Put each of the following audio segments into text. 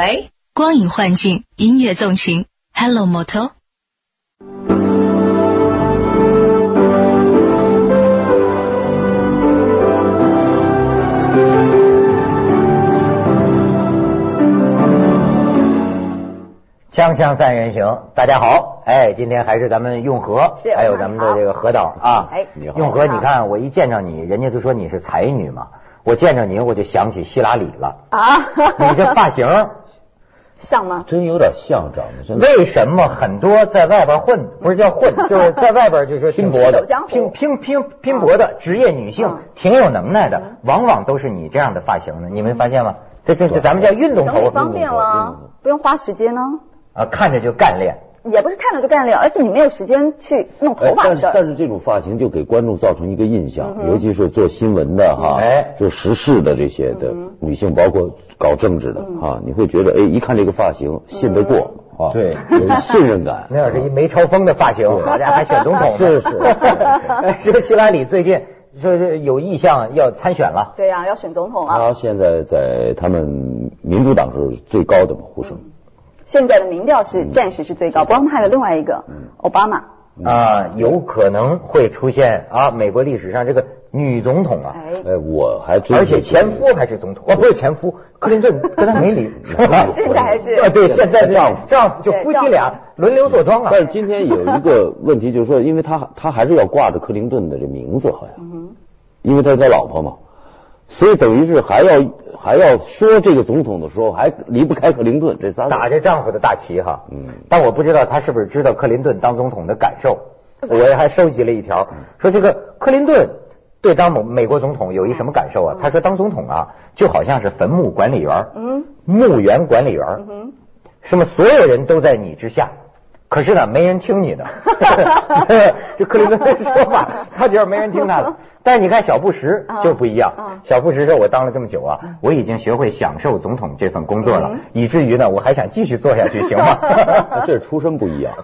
喂，光影幻境，音乐纵情，Hello Moto。锵锵三人行，大家好，哎，今天还是咱们用和，是还有咱们的这个何导啊，哎用和，你看我一见着你，人家都说你是才女嘛，我见着你我就想起希拉里了，啊，你这发型，像吗？真有点像长得，真的。为什么很多在外边混，不是叫混，就是在外边就是拼搏的拼拼拼拼搏的职业女性嗯，挺有能耐的，往往都是你这样的发型的，你没发现吗？这这这咱们叫运动头方便了，不用花时间呢。啊，看着就干练。也不是看了就干练，而且你没有时间去弄头发但是的事儿。但是这种发型就给观众造成一个印象，嗯尤其是做新闻的哈，哎。做时事的这些的嗯女性，包括搞政治的哈，你会觉得哎，一看这个发型信得过啊，对。有信任感。那要是一梅超风的发型，好家伙还选总统。是是。哎这个希拉里最近说是有意向要参选了，对呀、要选总统了。他现在在他们民主党是最高的嘛，呼声。现在的民调是暂时是最高，不过他们还有另外一个奥巴马。啊，有可能会出现啊，美国历史上这个女总统啊，哎，哎，我还真而且前夫还是总统，哦，不是前夫，克林顿 跟他没离，是吧？现在还是。啊，对，现在丈夫。丈夫就夫妻俩轮流坐庄啊。但。是今天有一个 问题，就是说，因为他他还是要挂着克林顿的这名字，好像，嗯因为他是他老婆嘛，所以等于是还要还要说这个总统的时候，还离不开克林顿这仨字。打着丈夫的大旗哈，嗯。但我不知道他是不是知道克林顿当总统的感受。我也还收集了一条，说这个克林顿对当美美国总统有一什么感受啊？他说当总统啊，就好像是坟墓管理员，嗯。墓园管理员，嗯哼，什么所有人都在你之下，可是呢，没人听你的。就克林顿的说法，他觉得没人听他的。但是你看小布什啊就不一样啊，小布什说：“我当了这么久啊，我已经学会享受总统这份工作了嗯，以至于呢，我还想继续做下去，行吗？”这是出身不一样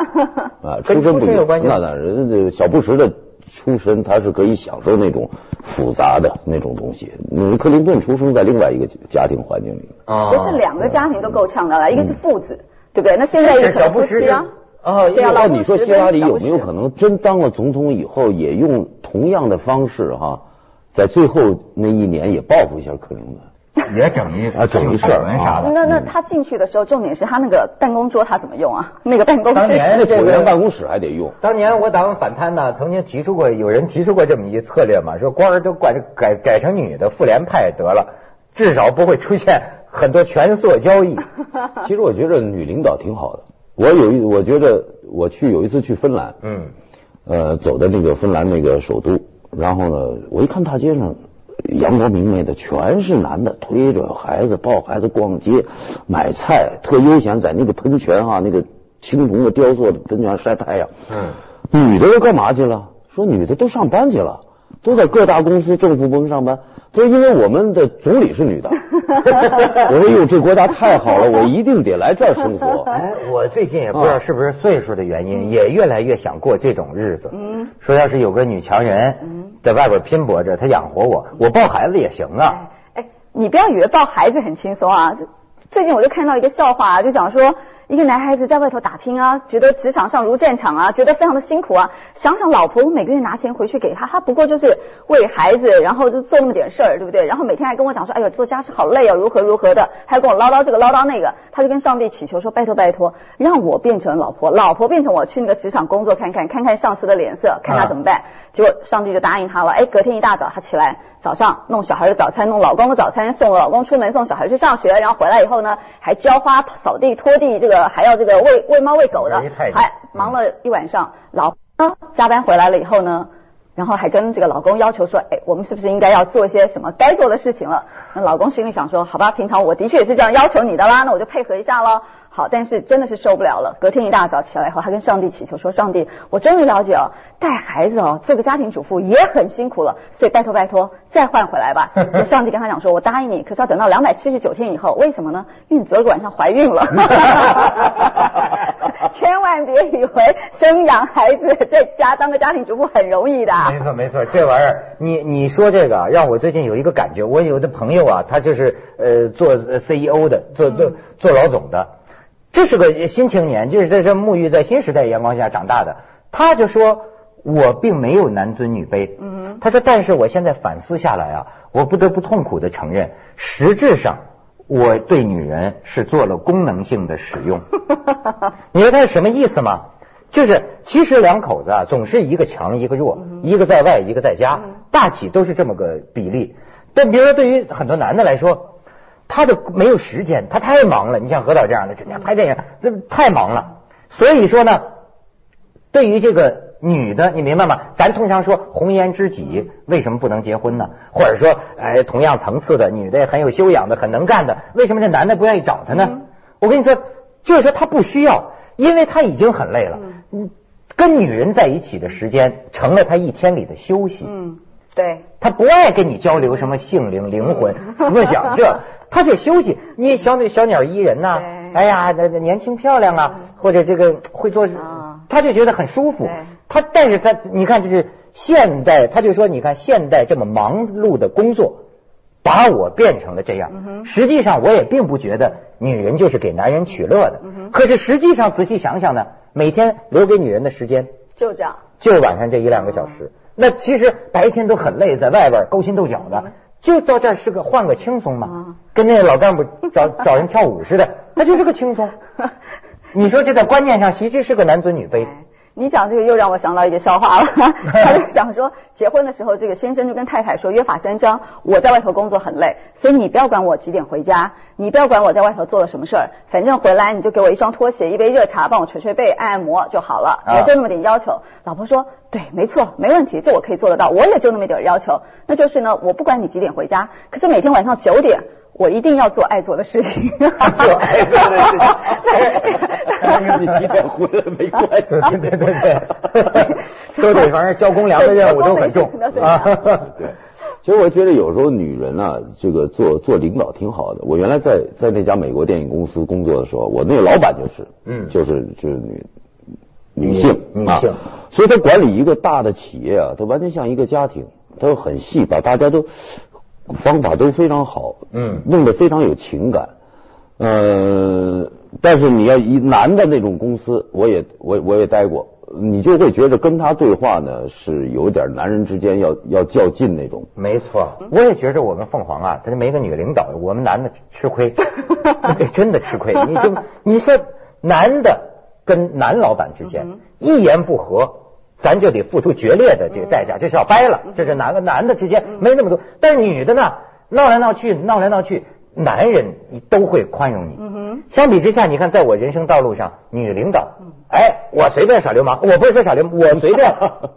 啊，跟出身不一样关。系吗那当然，人家这小布什的出身，他是可以享受那种复杂的那种东西。嗯，克林顿出生在另外一个家庭环境里，啊这两个家庭都够呛的了，一个是父子，对不对？那现在一个是小布什夫妻啊。啊那你说希拉里有没有可能真当了总统以后，也用同样的方式哈，在最后那一年也报复一下克林顿？也整一啊整一事儿啥的。那那他进去的时候，重点是他那个办公桌他怎么用啊？那个办公室当年这个办公室还得用。当年我打完反贪呢，曾经提出过，有人提出过这么一策略嘛，说官儿都管改改成女的，妇联派得了，至少不会出现很多权色交易。其实我觉得女领导挺好的。我有一，我觉得我去有一次去芬兰，嗯，呃，走的那个芬兰那个首都，然后呢，我一看大街上阳光明媚的，全是男的，推着孩子抱孩子逛街、买菜，特悠闲，在那个喷泉啊，那个青铜的雕塑的喷泉晒太阳。嗯，女的又干嘛去了？说女的都上班去了，都在各大公司、政府部门上班。都因为我们的总理是女的。我说哟，这国家太好了，我一定得来这儿生活。哎，我最近也不知道是不是岁数的原因，也越来越想过这种日子。嗯，说要是有个女强人嗯在外边拼搏着，她养活我，我抱孩子也行啊。哎，你不要以为抱孩子很轻松啊！最近我就看到一个笑话、啊，就讲说一个男孩子在外头打拼啊，觉得职场上如战场啊，觉得非常的辛苦啊。想想老婆，我每个月拿钱回去给他，他不过就是为孩子，然后就做那么点事儿，对不对？然后每天还跟我讲说，哎呦，做家事好累哦，如何如何的，还跟我唠叨这个唠叨那个。他就跟上帝祈求说，拜托拜托，让我变成老婆，老婆变成我去那个职场工作看看，看看上司的脸色，看他怎么办。结果上帝就答应他了。哎，隔天一大早他起来，早上弄小孩的早餐，弄老公的早餐，送老公出门，送小孩去上学，然后回来以后呢，还浇花、扫地、拖地，这个还要这个喂喂猫喂狗的还忙了一晚上。老婆呢加班回来了以后呢，然后还跟这个老公要求说，哎，我们是不是应该要做一些什么该做的事情了？那老公心里想说，好吧，平常我的确也是这样要求你的啦，那我就配合一下喽。好，但是真的是受不了了。隔天一大早起来以后，他跟上帝祈求说：“上帝，我终于了解哦，带孩子哦，做个家庭主妇也很辛苦了，所以拜托拜托，再换回来吧。”上帝跟他讲说：“我答应你，可是要等到两百七十九天以后。为什么呢？因为你昨个晚上怀孕了。”千万别以为生养孩子在家当个家庭主妇很容易的。没错没错，这玩意儿你你说这个让我最近有一个感觉，我有的朋友啊，他就是呃做 CEO 的，做做做老总的，这是个新青年，就是在这沐浴在新时代阳光下长大的，他就说我并没有男尊女卑，嗯，他说但是我现在反思下来啊，我不得不痛苦的承认，实质上。我对女人是做了功能性的使用，你知道他是什么意思吗？就是其实两口子啊，总是一个强一个弱，一个在外一个在家，大体都是这么个比例。但比如说对于很多男的来说，他的没有时间，他太忙了。你像何导这样的，整天拍电影，这太忙了。所以说呢，对于这个。女的，你明白吗？咱通常说红颜知己，为什么不能结婚呢？或者说，哎，同样层次的女的很有修养的，很能干的，为什么这男的不愿意找她呢？我跟你说，就是说他不需要，因为他已经很累了。嗯，跟女人在一起的时间成了他一天里的休息。嗯，对。他不爱跟你交流什么性灵、灵魂、思想，这他就休息。你小那小鸟依人呐，哎呀，那那年轻漂亮啊，或者这个会做。他就觉得很舒服，他但是他你看，就是现代，他就说，你看现代这么忙碌的工作，把我变成了这样。实际上我也并不觉得女人就是给男人取乐的。可是实际上仔细想想呢，每天留给女人的时间就这样，就晚上这一两个小时。那其实白天都很累，在外边勾心斗角的，就到这儿是个换个轻松嘛，跟那个老干部找找人跳舞似的，那就是个轻松。你说这在观念上其实是个男尊女卑。你讲这个又让我想到一个笑话了，他就想说，结婚的时候这个先生就跟太太说约法三章，我在外头工作很累，所以你不要管我几点回家，你不要管我在外头做了什么事儿，反正回来你就给我一双拖鞋，一杯热茶，帮我捶捶背，按按摩就好了，也就那么点要求。老婆说，对，没错，没问题，这我可以做得到，我也就那么点要求，那就是呢，我不管你几点回家，可是每天晚上九点。我一定要做爱做的事情，做爱做的事情，跟你几点回来没关系，对对对对，都得反正交公粮的任务都很重啊。对，其实我觉得有时候女人啊，这个做做领导挺好的。我原来在在那家美国电影公司工作的时候，我那个老板就是，嗯，就是就是女女性女性，所以她管理一个大的企业啊，她完全像一个家庭，她很细，把大家都。方法都非常好，嗯，弄得非常有情感，呃，但是你要以男的那种公司，我也我我也待过，你就会觉得跟他对话呢是有点男人之间要要较劲那种。没错，我也觉着我们凤凰啊，他就没个女领导，我们男的吃亏，真的吃亏。你就你说男的跟男老板之间一言不合。咱就得付出决裂的这个代价，这是要掰了。这是男的男的之间没那么多，但是女的呢，闹来闹去，闹来闹去，男人都会宽容你。相比之下，你看，在我人生道路上，女领导，哎，我随便耍流氓，我不是说耍流氓，我随便，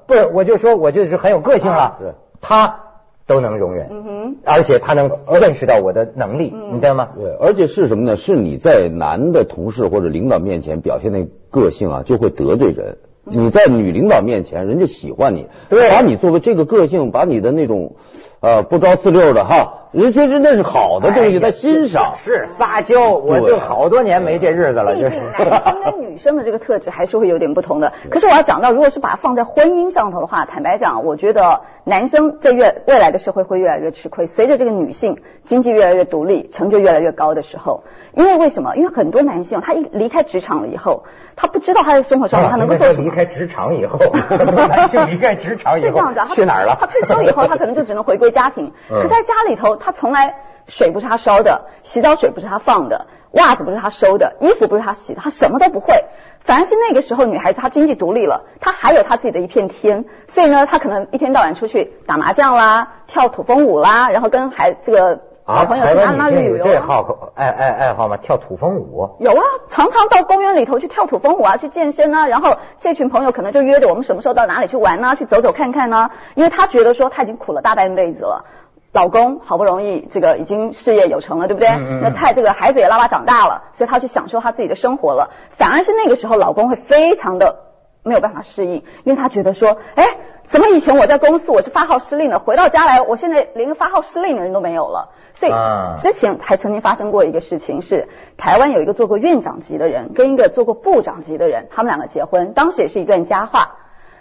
不是，我就说我就是很有个性了。她都能容忍，而且她能认识到我的能力，你知道吗？对，而且是什么呢？是你在男的同事或者领导面前表现那个性啊，就会得罪人。你在女领导面前，人家喜欢你，把你作为这个个性，把你的那种呃不着四六的哈，人觉得那是好的东西，在欣赏。是撒娇，我就好多年没这日子了。毕竟男生跟女生的这个特质还是会有点不同的。可是我要讲到，如果是把它放在婚姻上头的话，坦白讲，我觉得男生在越未来的社会会越来越吃亏。随着这个女性经济越来越独立，成就越来越高的时候。因为为什么？因为很多男性他一离开职场了以后，他不知道他在生活上他能够做什么。离开职场以后，男性离开职场以后是这样子，去哪儿了？他退休以后，他可能就只能回归家庭。可在家里头，他从来水不是他烧的，洗澡水不是他放的，袜子不是他收的，衣服不是他洗的，他什么都不会。反而是那个时候，女孩子她经济独立了，她还有她自己的一片天，所以呢，她可能一天到晚出去打麻将啦，跳土风舞啦，然后跟孩这个。啊，台湾女性有这好爱爱爱好吗？跳土风舞？有啊，常常到公园里头去跳土风舞啊，去健身啊。然后这群朋友可能就约着我们什么时候到哪里去玩呢？去走走看看呢？因为他觉得说他已经苦了大半辈子了，老公好不容易这个已经事业有成了，对不对？那太这个孩子也拉拉长大了，所以他去享受他自己的生活了。反而是那个时候，老公会非常的没有办法适应，因为他觉得说，哎。怎么以前我在公司我是发号施令的，回到家来，我现在连个发号施令的人都没有了。所以啊之前还曾经发生过一个事情，是台湾有一个做过院长级的人跟一个做过部长级的人，他们两个结婚，当时也是一段佳话。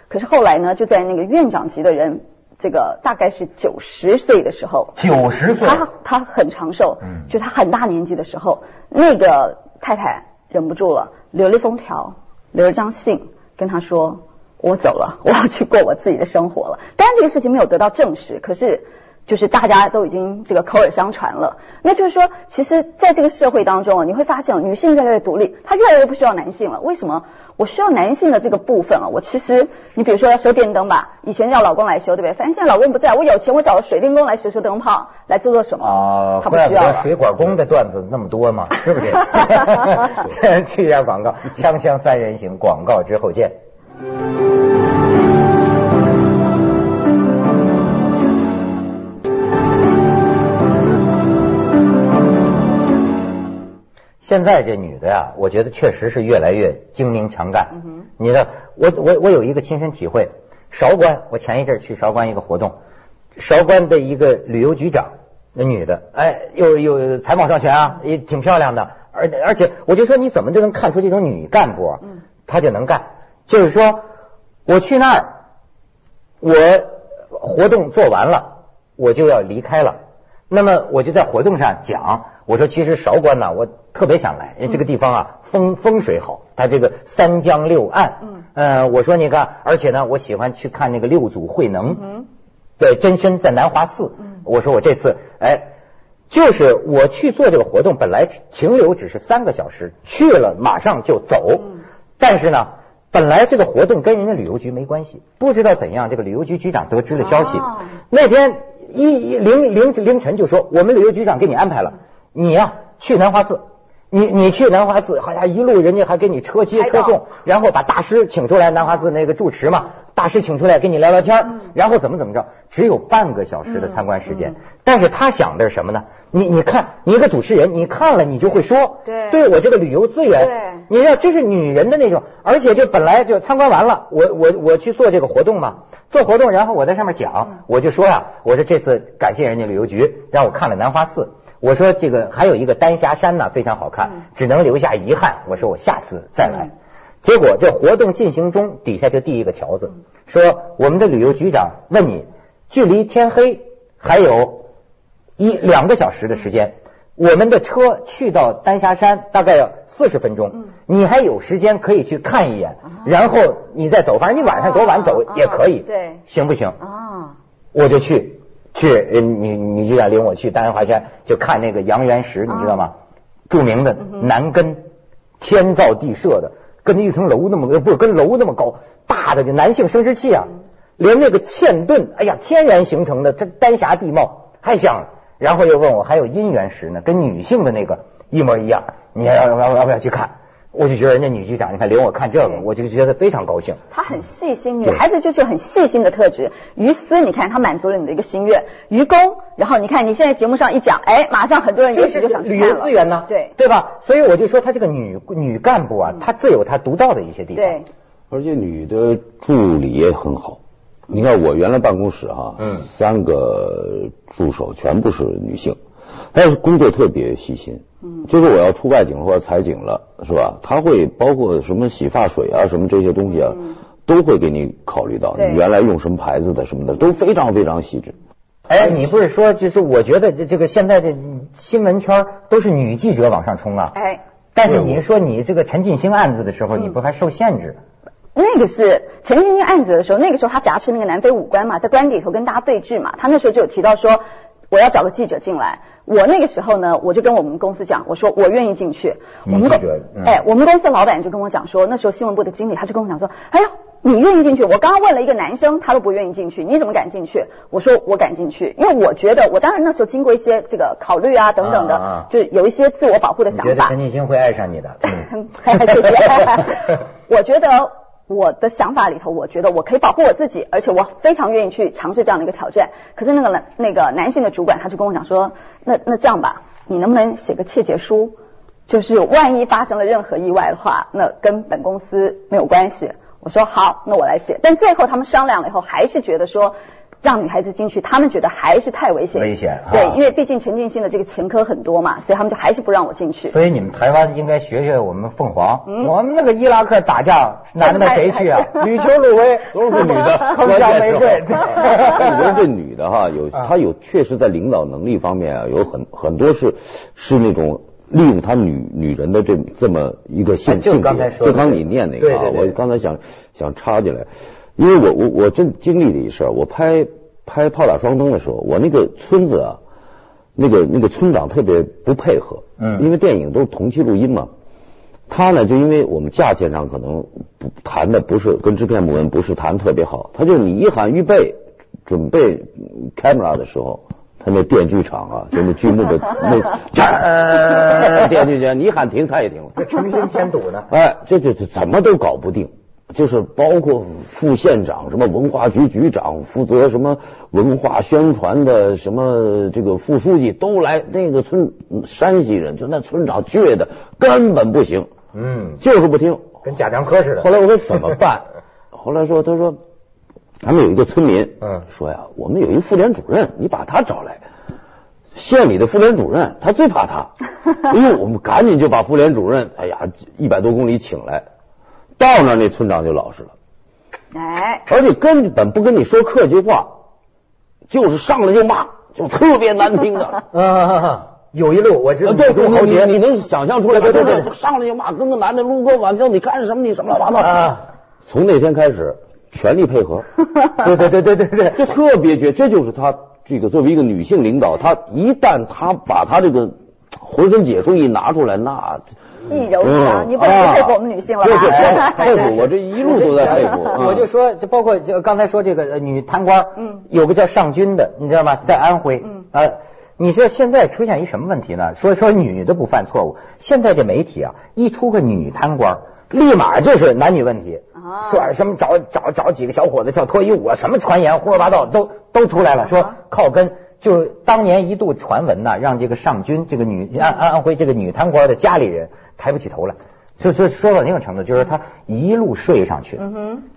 可是后来呢，就在那个院长级的人，这个大概是九十岁的时候，九十岁，他他很长寿，嗯就他很大年纪的时候，那个太太忍不住了，留了一封条，留了张信，跟他说：“我走了，我要去过我自己的生活了。”当然这个事情没有得到证实，可是就是大家都已经这个口耳相传了。那就是说，其实在这个社会当中啊，你会发现女性越来越独立，她越来越不需要男性了。为什么？我需要男性的这个部分啊，我其实你比如说要修电灯吧，以前要老公来修，对不对？反正现在老公不在，我有钱，我找个水电工来修修灯泡，来做做什么？哦，他不需要水管工的段子那么多嘛，是不是？去一下广告，锵锵三人行，广告之后见。现在这女的呀，我觉得确实是越来越精明强干。嗯你知道，我我我有一个亲身体会，韶关，我前一阵儿去韶关一个活动，韶关的一个旅游局长，那女的，哎，又又才貌双全啊，也挺漂亮的，而而且我就说你怎么就能看出这种女干部啊？嗯她就能干，就是说我去那儿，我活动做完了，我就要离开了。那么我就在活动上讲，我说其实韶关呐，我特别想来，因为这个地方啊风风水好，它这个三江六岸，嗯，呃，我说你看，而且呢，我喜欢去看那个六祖慧能，嗯对，真身在南华寺，嗯。我说我这次哎。就是我去做这个活动，本来停留只是三个小时，去了马上就走。嗯。但是呢，本来这个活动跟人家旅游局没关系，不知道怎样，这个旅游局局长得知了消息，哦。那天一一凌凌凌晨就说，我们旅游局长给你安排了，你呀、去南华寺。你你去南华寺，好像一路人家还给你车接车送，然后把大师请出来，南华寺那个住持嘛，大师请出来跟你聊聊天，嗯。然后怎么怎么着，只有半个小时的参观时间，嗯。嗯但是他想的是什么呢？你你看，你一个主持人，你看了你就会说，对。对我这个旅游资源，你知道这是女人的那种，而且就本来就参观完了，我我我去做这个活动嘛，做活动，然后我在上面讲，我就说呀、我说这次感谢人家旅游局让我看了南华寺，我说这个还有一个丹霞山呢非常好看，嗯。只能留下遗憾，我说我下次再来。嗯。结果这活动进行中，底下就递一个条子，说我们的旅游局长问你，距离天黑还有一两个小时的时间，我们的车去到丹霞山大概要四十分钟，嗯。你还有时间可以去看一眼，啊然后你再走，反正你晚上多晚走啊也可以，对。行不行？啊，我就去去，呃女女局长领我去丹华山，就看那个阳元石，你知道吗？著名的南根，天造地设的，跟一层楼那么呃不是跟楼那么高，大的就男性生殖器啊，连那个嵌盾，哎呀，天然形成的这丹霞地貌还像。然后又问我还有姻缘石呢，跟女性的那个一模一样，你要要要要不要去看？我就觉得人家女局长，你看领我看这个，我就觉得非常高兴。她很细心，女孩子就是有很细心的特质。于私，你看她满足了你的一个心愿；于公，然后你看你现在节目上一讲，哎，马上很多人也许就想去旅游资源呢，对对吧？所以我就说，她这个女女干部啊，她自有她独到的一些地方。对，而且女的助理也很好。你看我原来办公室哈、嗯三个助手全部是女性，但是工作特别细心。嗯就是我要出外景或者采景了，是吧？他会包括什么洗发水啊，什么这些东西啊，嗯都会给你考虑到。你原来用什么牌子的什么的，都非常非常细致。哎，你不是说，就是我觉得这这个现在的新闻圈都是女记者往上冲啊。哎。但是您说你这个陈进兴案子的时候，嗯你不还受限制？那个是陈进兴案子的时候，那个时候他挟持那个南非武官嘛，在官邸里头跟大家对峙嘛。他那时候就有提到说，我要找个记者进来。我那个时候呢，我就跟我们公司讲，我说我愿意进去。我们公女记者嗯哎，我们公司老板就跟我讲说，那时候新闻部的经理他就跟我讲说，哎呀。你愿意进去？我刚刚问了一个男生，他都不愿意进去，你怎么敢进去？我说我敢进去，因为我觉得我当然那时候经过一些这个考虑啊等等的，啊啊啊就有一些自我保护的想法觉得陈。进兴会爱上你的？嗯 谢谢。我觉得我的想法里头，我觉得我可以保护我自己，而且我非常愿意去尝试这样的一个挑战。可是那个男那个男性的主管他就跟我讲说，那那这样吧，你能不能写个切结书？就是万一发生了任何意外的话，那跟本公司没有关系。我说好，那我来写。但最后他们商量了以后，还是觉得说。让女孩子进去，他们觉得还是太危险。危险，对，因为毕竟陈静心的这个前科很多嘛，所以他们就还是不让我进去。所以你们台湾应该学学我们凤凰，我们那个伊拉克打仗，男的谁去啊？吕秋鲁威都是女的，铿锵玫瑰。我觉得这女的哈，有她有确实在领导能力方面啊，有很很多是是那种利用她女女人的这这么一个性性别。就刚你念那个啊，我刚才想想插进来。因为我我我真经历了一事儿，我拍拍炮打双灯的时候，我那个村子啊，那个那个村长特别不配合，嗯，因为电影都是同期录音嘛，他呢就因为我们价钱上可能不谈的不是跟制片部门不是谈特别好，他就你一喊预备准备 camera 的时候，他那电锯厂啊，就那锯木的 那电锯厂，你喊停他也停了，这成心添堵呢，哎，这这这怎么都搞不定。就是包括副县长、什么文化局局长、负责什么文化宣传的什么这个副书记都来。那个村山西人，就那村长倔的根本不行，嗯，就是不听，跟贾樟柯似的。后来我说怎么办？后来说他说，咱们有一个村民，嗯，说呀，我们有一个妇联主任，你把他找来。县里的妇联主任他最怕他，哎呦，我们赶紧就把妇联主任，哎呀，一百多公里请来。到那那村长就老实了，哎，而且根本不跟你说客气话，就是上来就骂，就特别难听的。嗯，有一路我知道，对，豪杰，你能想象出来？对对对，上来就骂，跟个男的路过晚上，你干什么？你什么乱七八糟？从那天开始，全力配合。对对对对对对，就特别绝，这就是他这个作为一个女性领导，她一旦她把她这个浑身解数一拿出来，那。一柔一刚，你不能佩服我们女性了吧？佩服，我这一路都在佩服。我就说，就包括就刚才说这个女贪官，嗯，有个叫尚军的，你知道吗？在安徽，嗯啊，你说现在出现一什么问题呢？说说女的不犯错误，现在这媒体啊，一出个女贪官，立马就是男女问题，说什么找找找几个小伙子跳脱衣舞啊，什么传言胡说八道都都出来了，说靠跟。就当年一度传闻呐，让这个尚军这个女安安徽这个女贪官的家里人抬不起头来，就就说到那种程度，就是他一路睡上去，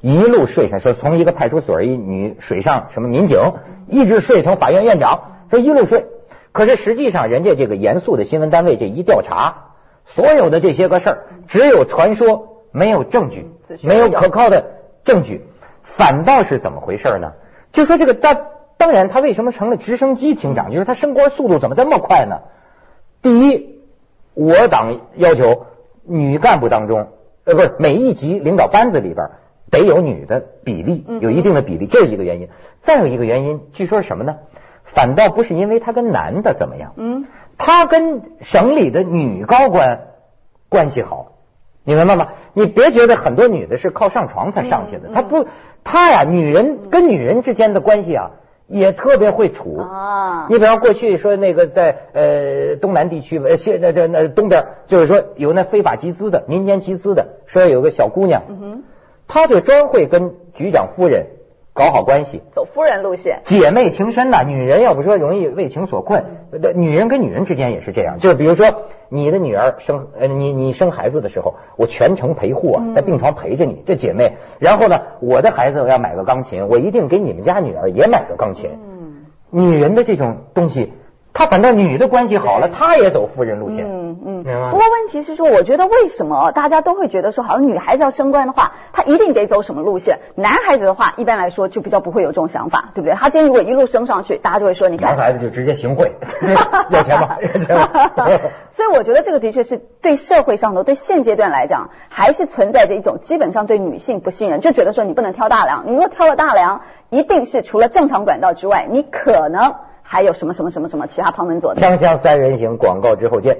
一路睡上，说从一个派出所一女水上什么民警，一直睡成法院院长，说一路睡。可是实际上，人家这个严肃的新闻单位这一调查，所有的这些个事儿，只有传说，没有证据，没有可靠的证据，反倒是怎么回事呢？就说这个大。当然，他为什么成了直升机厅长？就是他升官速度怎么这么快呢？第一，我党要求女干部当中，呃，不是每一级领导班子里边得有女的比例，有一定的比例，这是一个原因。再有一个原因，据说是什么呢？反倒不是因为他跟男的怎么样，嗯，他跟省里的女高官关系好，你明白吗？你别觉得很多女的是靠上床才上去的，他不，她呀，女人跟女人之间的关系啊。也特别会处啊！你比方过去说那个在呃东南地区呃现那这那东边就是说有那非法集资的民间集资的，说有个小姑娘，她就专会跟局长夫人。搞好关系，走夫人路线，姐妹情深呐。女人要不说容易为情所困，女人跟女人之间也是这样。就是比如说，你的女儿生呃你你生孩子的时候，我全程陪护啊，在病床陪着你，这姐妹。然后呢，我的孩子我要买个钢琴，我一定给你们家女儿也买个钢琴。嗯，女人的这种东西。他反正女的关系好了，他也走夫人路线。嗯嗯，明白不过问题是说，我觉得为什么大家都会觉得说，好像女孩子要升官的话，她一定得走什么路线？男孩子的话，一般来说就比较不会有这种想法，对不对？他今天如果一路升上去，大家就会说，你看，男孩子就直接行贿，要钱吧？要钱吗？所以我觉得这个的确是对社会上头，对现阶段来讲，还是存在着一种基本上对女性不信任，就觉得说你不能挑大梁，你如果挑了大梁，一定是除了正常管道之外，你可能。还有什么什么什么什么其他旁门左道？锵锵三人行，广告之后见。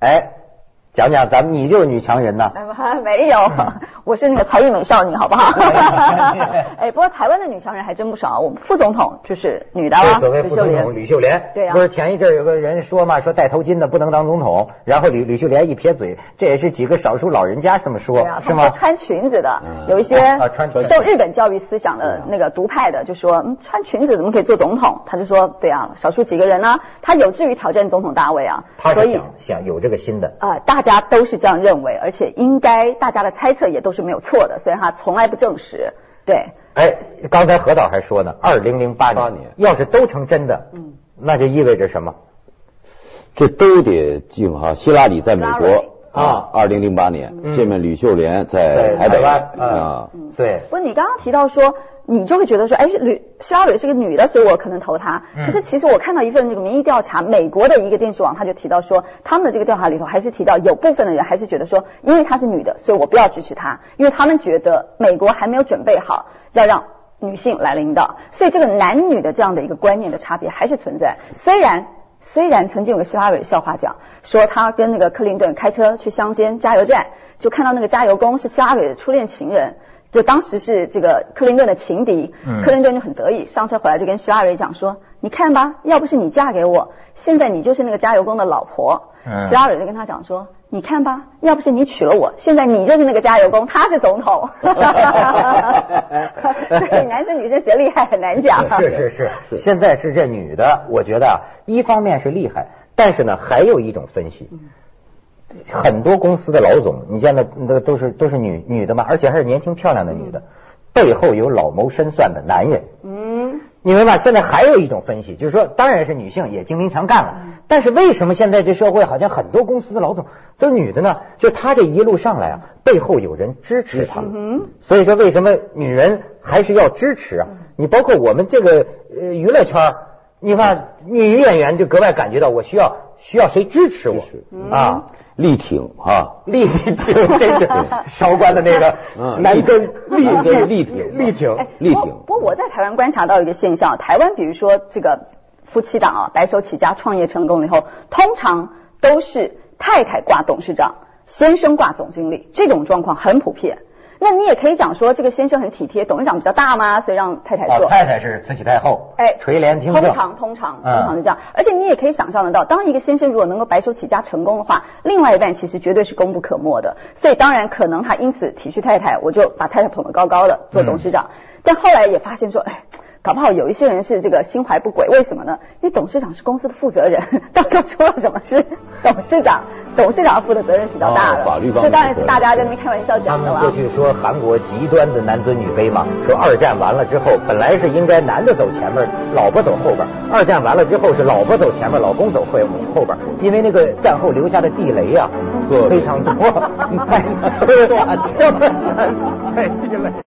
哎，讲讲咱们，你就是女强人呐？没有，我。是那个才艺美少女，好不好？哎，不过台湾的女强人还真不少，我们副总统就是女的了，所谓副总统吕秀莲，对啊，不是前一阵有个人说嘛，说戴头巾的不能当总统，然后吕吕秀莲一撇嘴，这也是几个少数老人家这么说，是吗？穿裙子的，有一些受日本教育思想的那个独派的，就说穿裙子怎么可以做总统？他就说，对啊，少数几个人呢，他有志于挑战总统大位啊，所以想有这个心的啊，大家都是这样认为，而且应该大家的猜测也都是没有错的，所以他从来不证实。对，哎，刚才何导还说呢，二零零八年要是都成真的，嗯，那就意味着什么？这都得敬哈，希拉里在美国。啊，二零零八年见面，吕秀莲在台北啊，对。不，你刚刚提到说，你就会觉得说，哎，吕希拉里是个女的，所以我可能投她。可是其实我看到一份那个民意调查，美国的一个电视网他就提到说，他们的这个调查里头还是提到有部分的人还是觉得说，因为她是女的，所以我不要支持她，因为他们觉得美国还没有准备好要让女性来领导，所以这个男女的这样的一个观念的差别还是存在。虽然。虽然曾经有个希拉蕊笑话讲，说他跟那个克林顿开车去乡间加油站，就看到那个加油工是希拉蕊的初恋情人，就当时是这个克林顿的情敌，克林顿就很得意，上车回来就跟希拉蕊讲说，你看吧，要不是你嫁给我，现在你就是那个加油工的老婆。希拉蕊就跟他讲说。你看吧，要不是你娶了我，现在你就是那个加油工，他是总统。所以男生女生谁厉害很难讲。是是是，现在是这女的，我觉得一方面是厉害，但是呢，还有一种分析，很多公司的老总，你见的那都是都是女女的嘛，而且还是年轻漂亮的女的，背后有老谋深算的男人。嗯。你明白？现在还有一种分析，就是说，当然是女性也精明强干了，但是为什么现在这社会好像很多公司的老总都是女的呢？就她这一路上来啊，背后有人支持她，所以说为什么女人还是要支持啊？你包括我们这个呃娱乐圈，你看女演员就格外感觉到我需要需要谁支持我啊。力挺啊，力挺，这是 韶关的那个 男根力挺力挺力挺。不过我在台湾观察到一个现象，台湾比如说这个夫妻档啊，白手起家创业成功了以后，通常都是太太挂董事长，先生挂总经理，这种状况很普遍。那你也可以讲说，这个先生很体贴，董事长比较大嘛？所以让太太做。太太是慈禧太后，哎，垂帘听政。通常通常通常是这样，而且你也可以想象得到，当一个先生如果能够白手起家成功的话，另外一半其实绝对是功不可没的。所以当然可能他因此体恤太太，我就把太太捧得高高的做董事长。但后来也发现说，哎。搞不好有一些人是这个心怀不轨，为什么呢？因为董事长是公司的负责人，到时候出了什么事，董事长董事长负的责任比较大的。法律方，这当然是大家在那边开玩笑讲的了。他们过去说韩国极端的男尊女卑嘛，说二战完了之后，本来是应该男的走前面，老婆走后边。二战完了之后是老婆走前面，老公走后后边，因为那个战后留下的地雷啊，非常多。太多了，太多了。